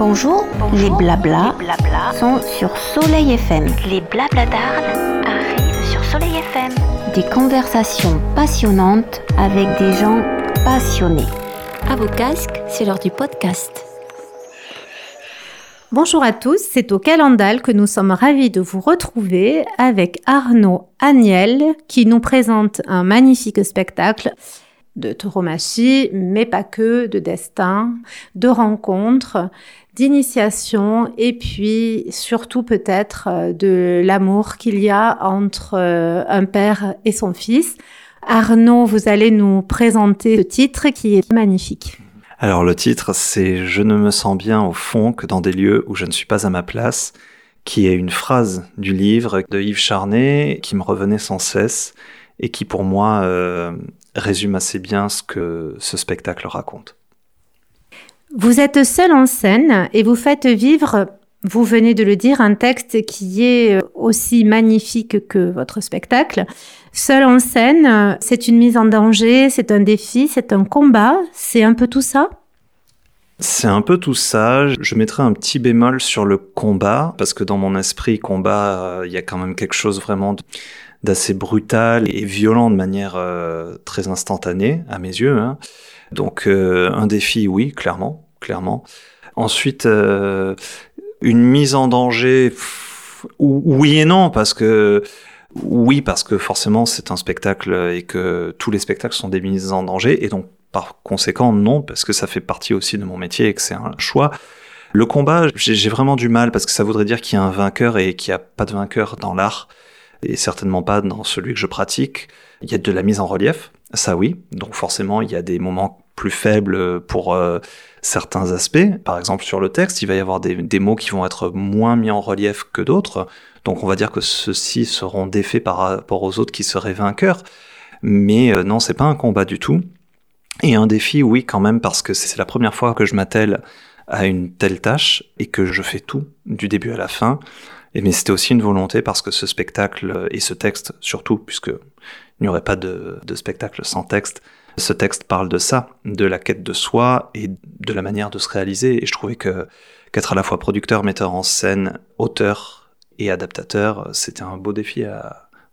Bonjour, les blabla sont sur Soleil FM. Les blabladards arrivent sur Soleil FM. Des conversations passionnantes avec des gens passionnés. À vos casques, c'est l'heure du podcast. Bonjour à tous, c'est au Calendal que nous sommes ravis de vous retrouver avec Arnaud Agnel qui nous présente un magnifique spectacle de tauromachie, mais pas que, de destin, de rencontres, d'initiation et puis surtout peut-être euh, de l'amour qu'il y a entre euh, un père et son fils. Arnaud, vous allez nous présenter ce titre qui est magnifique. Alors le titre, c'est Je ne me sens bien au fond que dans des lieux où je ne suis pas à ma place, qui est une phrase du livre de Yves Charnet qui me revenait sans cesse et qui pour moi euh, résume assez bien ce que ce spectacle raconte. Vous êtes seul en scène et vous faites vivre, vous venez de le dire, un texte qui est aussi magnifique que votre spectacle. Seul en scène, c'est une mise en danger, c'est un défi, c'est un combat, c'est un peu tout ça? C'est un peu tout ça. Je mettrais un petit bémol sur le combat, parce que dans mon esprit, combat, euh, il y a quand même quelque chose vraiment d'assez brutal et violent de manière euh, très instantanée, à mes yeux. Hein. Donc euh, un défi, oui, clairement, clairement. Ensuite, euh, une mise en danger, oui et non, parce que oui, parce que forcément c'est un spectacle et que tous les spectacles sont des mises en danger, et donc par conséquent non, parce que ça fait partie aussi de mon métier et que c'est un choix. Le combat, j'ai vraiment du mal parce que ça voudrait dire qu'il y a un vainqueur et qu'il n'y a pas de vainqueur dans l'art, et certainement pas dans celui que je pratique. Il y a de la mise en relief, ça oui, donc forcément il y a des moments plus faible pour euh, certains aspects. Par exemple, sur le texte, il va y avoir des, des mots qui vont être moins mis en relief que d'autres. Donc on va dire que ceux-ci seront défaits par rapport aux autres qui seraient vainqueurs. Mais euh, non, c'est pas un combat du tout. Et un défi, oui, quand même, parce que c'est la première fois que je m'attelle à une telle tâche et que je fais tout du début à la fin. Et mais c'était aussi une volonté parce que ce spectacle et ce texte, surtout, puisque il n'y aurait pas de, spectacle sans texte, ce texte parle de ça, de la quête de soi et de la manière de se réaliser. Et je trouvais que qu'être à la fois producteur, metteur en scène, auteur et adaptateur, c'était un beau défi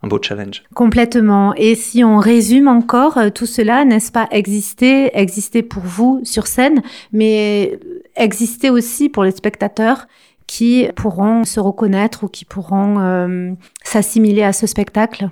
un beau challenge. Complètement. Et si on résume encore euh, tout cela, n'est-ce pas exister, exister pour vous sur scène, mais exister aussi pour les spectateurs qui pourront se reconnaître ou qui pourront euh, s'assimiler à ce spectacle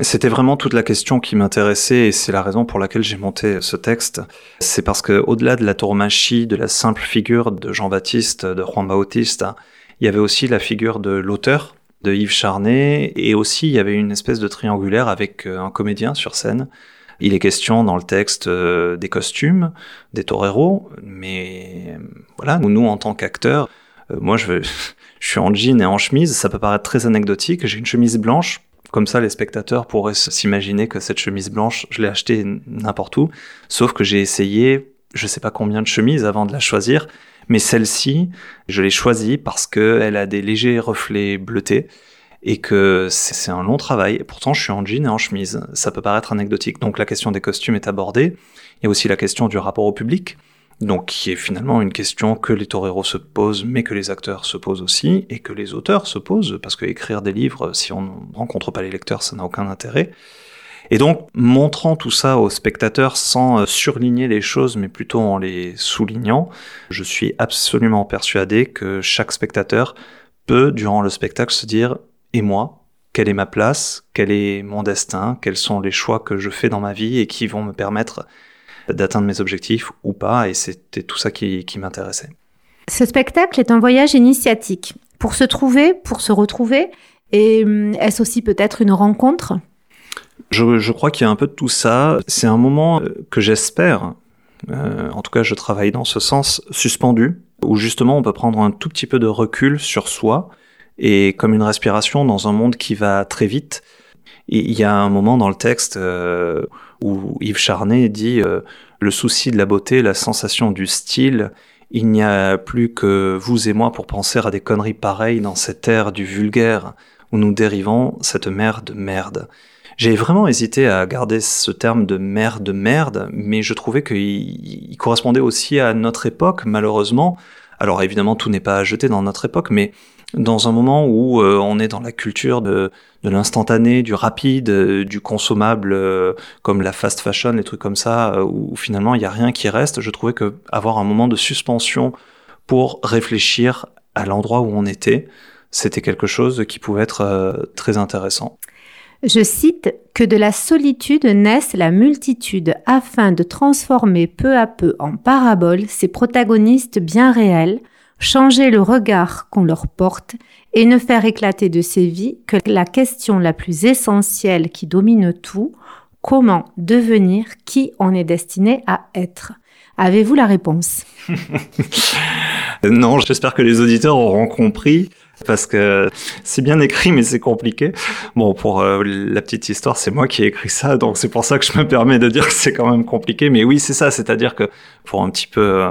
c'était vraiment toute la question qui m'intéressait et c'est la raison pour laquelle j'ai monté ce texte. C'est parce que au-delà de la tauromachie, de la simple figure de Jean-Baptiste, de Juan Bautista, il y avait aussi la figure de l'auteur, de Yves Charnet, et aussi il y avait une espèce de triangulaire avec euh, un comédien sur scène. Il est question dans le texte euh, des costumes, des toreros, mais voilà, nous en tant qu'acteurs, moi je, je suis en jean et en chemise, ça peut paraître très anecdotique, j'ai une chemise blanche comme ça, les spectateurs pourraient s'imaginer que cette chemise blanche, je l'ai achetée n'importe où. Sauf que j'ai essayé, je sais pas combien de chemises avant de la choisir. Mais celle-ci, je l'ai choisie parce qu'elle a des légers reflets bleutés et que c'est un long travail. Pourtant, je suis en jean et en chemise. Ça peut paraître anecdotique. Donc la question des costumes est abordée. Il y a aussi la question du rapport au public donc qui est finalement une question que les toreros se posent, mais que les acteurs se posent aussi, et que les auteurs se posent, parce que écrire des livres, si on ne rencontre pas les lecteurs, ça n'a aucun intérêt. Et donc, montrant tout ça aux spectateurs sans euh, surligner les choses, mais plutôt en les soulignant, je suis absolument persuadé que chaque spectateur peut, durant le spectacle, se dire, et moi, quelle est ma place, quel est mon destin, quels sont les choix que je fais dans ma vie et qui vont me permettre d'atteindre mes objectifs ou pas, et c'était tout ça qui, m'intéressait. Ce spectacle est un voyage initiatique pour se trouver, pour se retrouver, et hum, est-ce aussi peut-être une rencontre? Je, crois qu'il y a un peu de tout ça. C'est un moment euh, que j'espère, euh, en tout cas je travaille dans ce sens, suspendu, où justement on peut prendre un tout petit peu de recul sur soi, et comme une respiration dans un monde qui va très vite. Il y a un moment dans le texte euh, où Yves Charnet dit euh, le souci de la beauté, la sensation du style. Il n'y a plus que vous et moi pour penser à des conneries pareilles dans cette ère du vulgaire où nous dérivons cette mer de merde. J'ai vraiment hésité à garder ce terme de mer de merde, mais je trouvais qu'il correspondait aussi à notre époque, malheureusement, Alors évidemment, tout n'est pas à jeter dans notre époque, mais dans un moment où euh, on est dans la culture de, l'instantané, du rapide, euh, du consommable, euh, comme la fast fashion, les trucs comme ça, où finalement il n'y a rien qui reste, je trouvais que avoir un moment de suspension pour réfléchir à l'endroit où on était, c'était quelque chose qui pouvait être très intéressant. Je cite que de la solitude naisse la multitude afin de transformer peu à peu en parabole ces protagonistes bien réels, changer le regard qu'on leur porte et ne faire éclater de ces vies que la question la plus essentielle qui domine tout, comment devenir qui on est destiné à être? Avez-vous la réponse? Non, j'espère que les auditeurs auront compris parce que c'est bien écrit mais c'est compliqué. Bon, pour euh, la petite histoire, c'est moi qui ai écrit ça, donc c'est pour ça que je me permets de dire que c'est quand même compliqué. Mais oui, c'est ça, c'est-à-dire que pour un petit peu euh,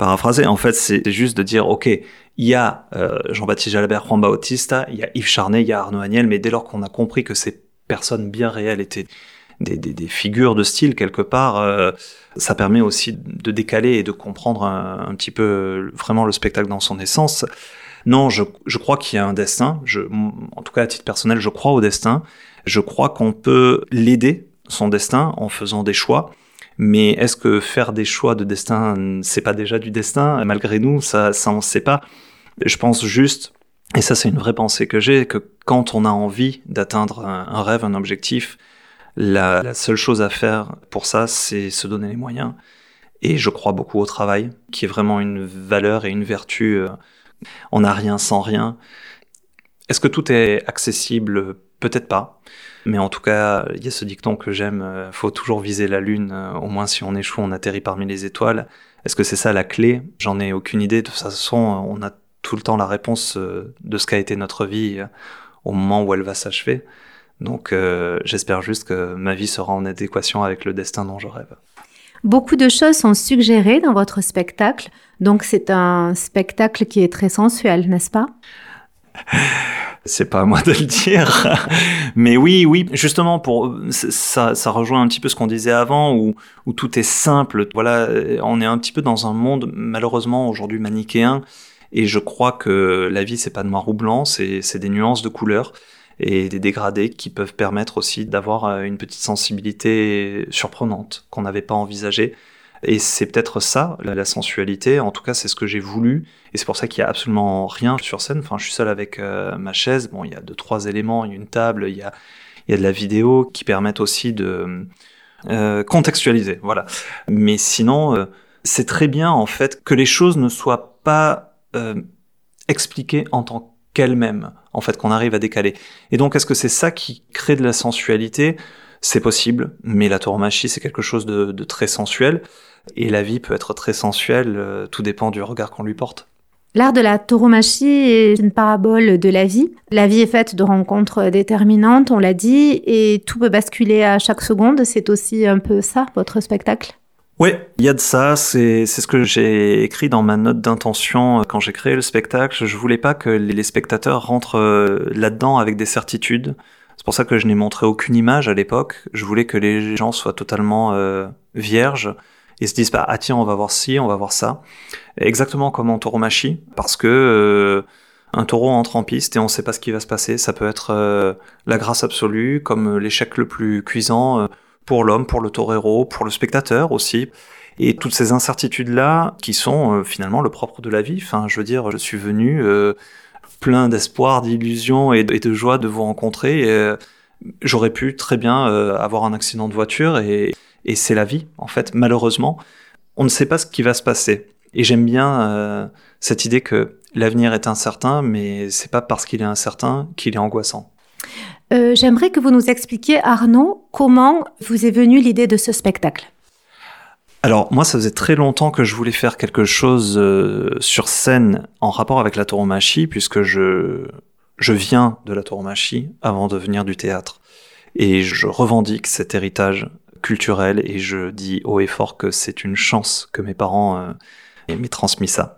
paraphraser, en fait, c'est juste de dire, ok, il y a euh, Jean-Baptiste Jalabert, Juan Bautista, il y a Yves Charnet, il y a Arnaud Agnel, mais dès lors qu'on a compris que ces personnes bien réelles étaient des, figures de style quelque part, ça permet aussi de décaler et de comprendre un, petit peu vraiment le spectacle dans son essence. Non, je, crois qu'il y a un destin. En tout cas, à titre personnel, je crois au destin. Je crois qu'on peut l'aider, son destin, en faisant des choix. Mais est-ce que faire des choix de destin, c'est pas déjà du destin? Malgré nous, ça, ça on sait pas. Je pense juste, et ça c'est une vraie pensée que j'ai, que quand on a envie d'atteindre un, rêve, un objectif, la, seule chose à faire pour ça, c'est se donner les moyens. Et je crois beaucoup au travail, qui est vraiment une valeur et une vertu euh, on n'a rien sans rien. Est-ce que tout est accessible Peut-être pas. Mais en tout cas, il y a ce dicton que j'aime, euh, faut toujours viser la lune, euh, au moins si on échoue, on atterrit parmi les étoiles. Est-ce que c'est ça la clé? J'en ai aucune idée. De toute façon, on a tout le temps la réponse euh, de ce qu'a été notre vie au moment où elle va s'achever. Donc j'espère juste que ma vie sera en adéquation avec le destin dont je rêve. Beaucoup de choses sont suggérées dans votre spectacle, donc c'est un spectacle qui est très sensuel, n'est-ce pas? c'est pas à moi de le dire. Mais oui, oui, justement, pour ça, ça rejoint un petit peu ce qu'on disait avant, où, tout est simple. Voilà, on est un petit peu dans un monde, malheureusement, aujourd'hui manichéen. Et je crois que la vie, c'est pas noir ou blanc, c'est des nuances de couleurs et des dégradés qui peuvent permettre aussi d'avoir euh, une petite sensibilité surprenante qu'on n'avait pas envisagée. Et c'est peut-être ça, la, sensualité. En tout cas, c'est ce que j'ai voulu. Et c'est pour ça qu'il y a absolument rien sur scène. Enfin, je suis seul avec euh, ma chaise. Bon, il y a deux, trois éléments. Il y a une table, il y a, il y a de la vidéo qui permettent aussi de euh, contextualiser. Voilà. Mais sinon, euh, c'est très bien, en fait, que les choses ne soient pas euh, expliquées en tant qu'elles-mêmes. En fait, qu'on arrive à décaler. Et donc, est-ce que c'est ça qui crée de la sensualité? C'est possible, mais la tauromachie, c'est quelque chose de, de, très sensuel. Et la vie peut être très sensuelle, euh, tout dépend du regard qu'on lui porte. L'art de la tauromachie est une parabole de la vie. La vie est faite de rencontres déterminantes, on l'a dit, et tout peut basculer à chaque seconde. C'est aussi un peu ça, votre spectacle? Oui, il y a de ça. C'est ce que j'ai écrit dans ma note d'intention euh, quand j'ai créé le spectacle. Je voulais pas que les spectateurs rentrent euh, là-dedans avec des certitudes. C'est pour ça que je n'ai montré aucune image à l'époque. Je voulais que les gens soient totalement vierges et se disent bah, ah tiens on va voir ci, on va voir ça. Exactement comme en tauromachie, parce que euh, un taureau entre en piste et on ne sait pas ce qui va se passer. Ça peut être euh, la grâce absolue, comme l'échec le plus cuisant euh, pour l'homme, pour le torero, pour le spectateur aussi. Et toutes ces incertitudes-là, qui sont finalement le propre de la vie. Enfin, je veux dire, je suis venu plein d'espoir, d'illusions et, de joie de vous rencontrer. J'aurais pu très bien avoir un accident de voiture et, et c'est la vie, en fait, malheureusement. On ne sait pas ce qui va se passer. Et j'aime bien euh, cette idée que l'avenir est incertain, mais c'est pas parce qu'il est incertain qu'il est angoissant. Euh, j'aimerais que vous nous expliquiez, Arnaud, comment vous est venue l'idée de ce spectacle. Alors moi, ça faisait très longtemps que je voulais faire quelque chose euh, sur scène en rapport avec la tauromachie, puisque je, je viens de la tauromachie avant de venir du théâtre. Et je revendique cet héritage culturel et je dis haut et fort que c'est une chance que mes parents euh, m'aient transmis ça.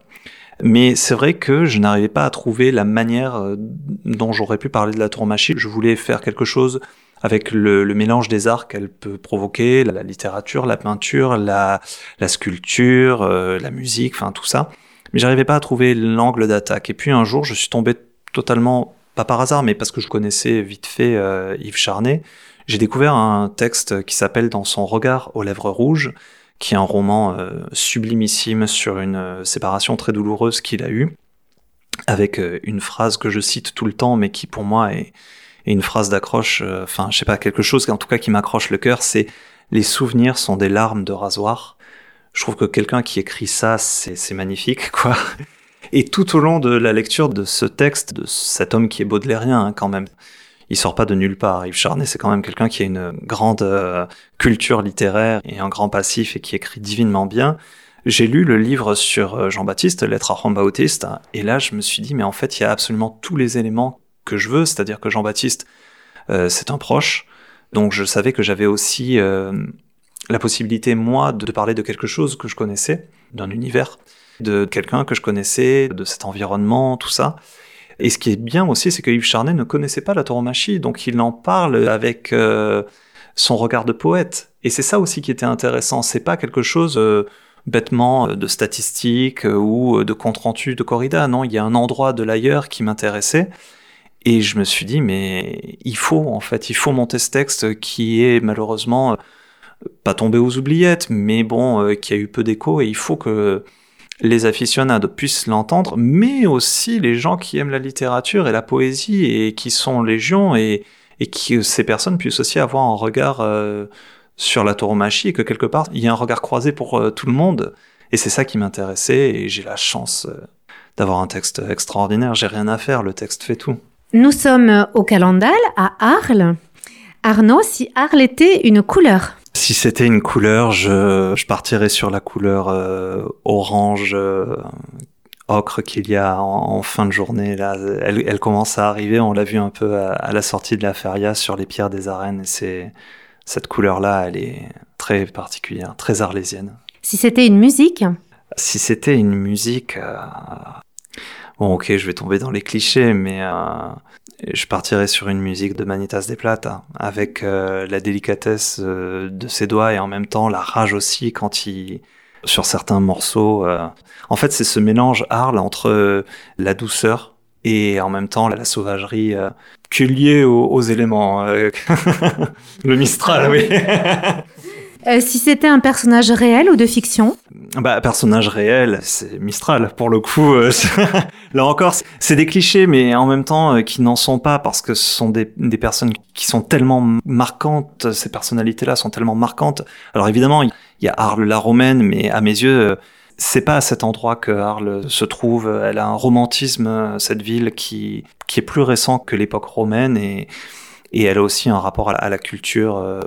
Mais c'est vrai que je n'arrivais pas à trouver la manière euh, dont j'aurais pu parler de la tauromachie. Je voulais faire quelque chose avec le, mélange des arts qu'elle peut provoquer, la, littérature, la peinture, la, sculpture, euh, la musique, enfin tout ça. mais j'arrivais pas à trouver l'angle d'attaque. Et puis un jour, je suis tombé totalement, pas par hasard, mais parce que je connaissais vite fait Yves Charnet, j'ai découvert un texte qui s'appelle Dans son regard aux lèvres rouges, qui est un roman euh, sublimissime sur une euh, séparation très douloureuse qu'il a eue, avec euh, une phrase que je cite tout le temps, mais qui pour moi est, une phrase d'accroche, enfin je sais pas, quelque chose en tout cas qui m'accroche le cœur, c'est les souvenirs sont des larmes de rasoir. Je trouve que quelqu'un qui écrit ça, c'est c'est magnifique, quoi. Et tout au long de la lecture de ce texte, de cet homme qui est baudelairien hein, quand même, il sort pas de nulle part. Yves Charnet, c'est quand même quelqu'un qui a une grande euh, culture littéraire et un grand passif et qui écrit divinement bien. J'ai lu le livre sur euh, Jean-Baptiste, Lettre à Juan Bautista, et là je me suis dit, mais en fait, il y a absolument tous les éléments que je veux, c'est-à-dire que Jean-Baptiste, euh, c'est un proche, donc je savais que j'avais aussi la possibilité, moi, de parler de quelque chose que je connaissais, d'un univers, de quelqu'un que je connaissais, de cet environnement, tout ça. Et ce qui est bien aussi, c'est que Yves Charnet ne connaissait pas la tauromachie, donc il en parle avec euh, son regard de poète. Et c'est ça aussi qui était intéressant. C'est pas quelque chose euh, bêtement euh, de statistique ou de compte rendu de corrida. Non, il y a un endroit de l'ailleurs qui m'intéressait. Et je me suis dit, mais il faut, en fait, il faut monter ce texte qui est malheureusement pas tombé aux oubliettes, mais bon, qui a eu peu d'écho, et il faut que les aficionados puissent l'entendre, mais aussi les gens qui aiment la littérature et la poésie et qui sont légion, et, et que ces personnes puissent aussi avoir un regard euh, sur la tauromachie, et que quelque part, il y a un regard croisé pour euh, tout le monde. Et c'est ça qui m'intéressait, et j'ai la chance euh, d'avoir un texte extraordinaire. J'ai rien à faire, le texte fait tout. Nous sommes au Calendal, à Arles. Arnaud, si Arles était une couleur, Si c'était une couleur, je, je partirais sur la couleur euh, orange, euh, ocre qu'il y a en, en fin de journée. Là, elle, elle commence à arriver. On l'a vu un peu à, à la sortie de la feria sur les pierres des arènes. C'est cette couleur-là, elle est très particulière, très arlésienne. si c'était une musique, Si c'était une musique, euh, bon, ok, je vais tomber dans les clichés, mais euh, je partirais sur une musique de Manitas de Plata, avec euh, la délicatesse euh, de ses doigts et en même temps la rage aussi quand il, sur certains morceaux. euh. En fait, c'est ce mélange Arles entre la douceur et en même temps la sauvagerie qui est liée aux, éléments. Le Mistral, oui. Si c'était un personnage réel ou de fiction, Bah, personnage réel, c'est Mistral, pour le coup. euh, là encore, c'est- des clichés, mais en même temps, euh, qui n'en sont pas, parce que ce sont des, personnes qui sont tellement marquantes, ces personnalités-là sont tellement marquantes. Alors évidemment, il y a Arles la Romaine, mais à mes yeux, euh, c'est pas à cet endroit que Arles se trouve. Elle a un romantisme, cette ville, qui, qui est plus récent que l'époque romaine, et, et elle a aussi un rapport à la, à la culture euh,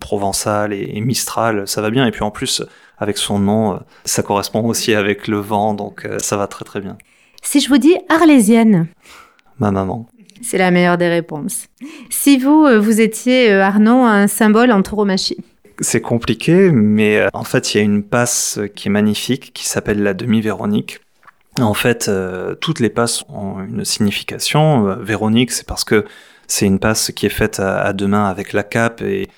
provençale et, et mistrale, ça va bien. Et puis en plus, avec son nom, euh, ça correspond aussi avec le vent, donc euh, ça va très très bien. si je vous dis arlésienne, Ma maman. c'est la meilleure des réponses. Si vous, vous étiez, euh, Arnaud, un symbole en tauromachie, C'est compliqué, mais euh, en fait, il y a une passe qui est magnifique, qui s'appelle la demi-Véronique. En fait, euh, toutes les passes ont une signification. Véronique, c'est parce que c'est une passe qui est faite à, deux mains avec la cape et,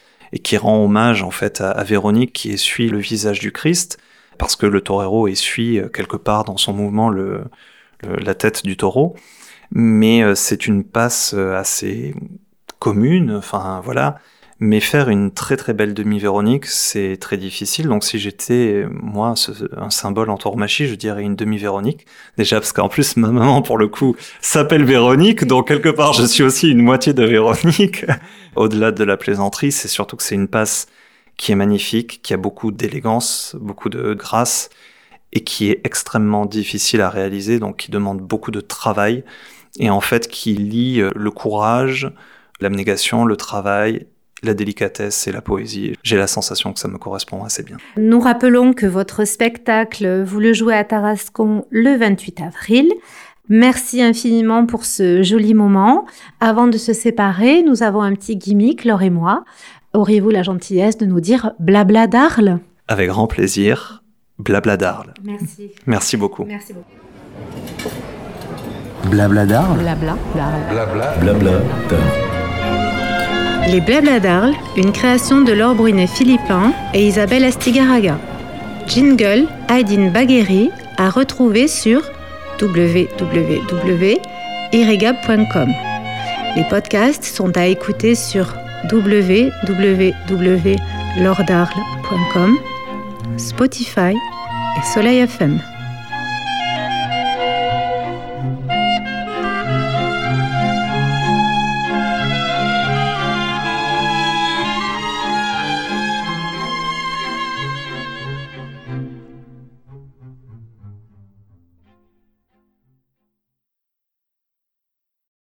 qui rend hommage en fait à, Véronique qui essuie le visage du Christ, parce que le torero essuie euh, quelque part dans son mouvement la tête du taureau. Mais euh, c'est une passe euh, assez commune, enfin voilà. Mais faire une très très belle demi-Véronique, c'est très difficile. Donc si j'étais, moi, un symbole en tauromachie, je dirais une demi-Véronique. Déjà parce qu'en plus, ma maman, pour le coup, s'appelle Véronique. Donc quelque part, je suis aussi une moitié de Véronique. Au-delà de la plaisanterie, c'est surtout que c'est une passe qui est magnifique, qui a beaucoup d'élégance, beaucoup de grâce, et qui est extrêmement difficile à réaliser, donc qui demande beaucoup de travail, et en fait qui lie euh, le courage, l'abnégation, le travail, la délicatesse et la poésie. J'ai la sensation que ça me correspond assez bien. nous rappelons que votre spectacle, vous le jouez à Tarascon le 28 avril. Merci infiniment pour ce joli moment. Avant de se séparer, nous avons un petit gimmick, Laure et moi. Auriez-vous la gentillesse de nous dire blabla d'Arles Avec grand plaisir, blabla d'Arles. Merci. Merci beaucoup. Merci beaucoup. Blabla d'Arles? Blabla d'Arles. Blabla d'Arles. Les Blabla d'Arles, une création de Laure Brunet-Philippin et Isabelle Astigaraga. Jingle, Aydin Bagheri, à retrouver sur www.irrigab.com. Les podcasts sont à écouter sur www.lordarle.com, Spotify et Soleil FM.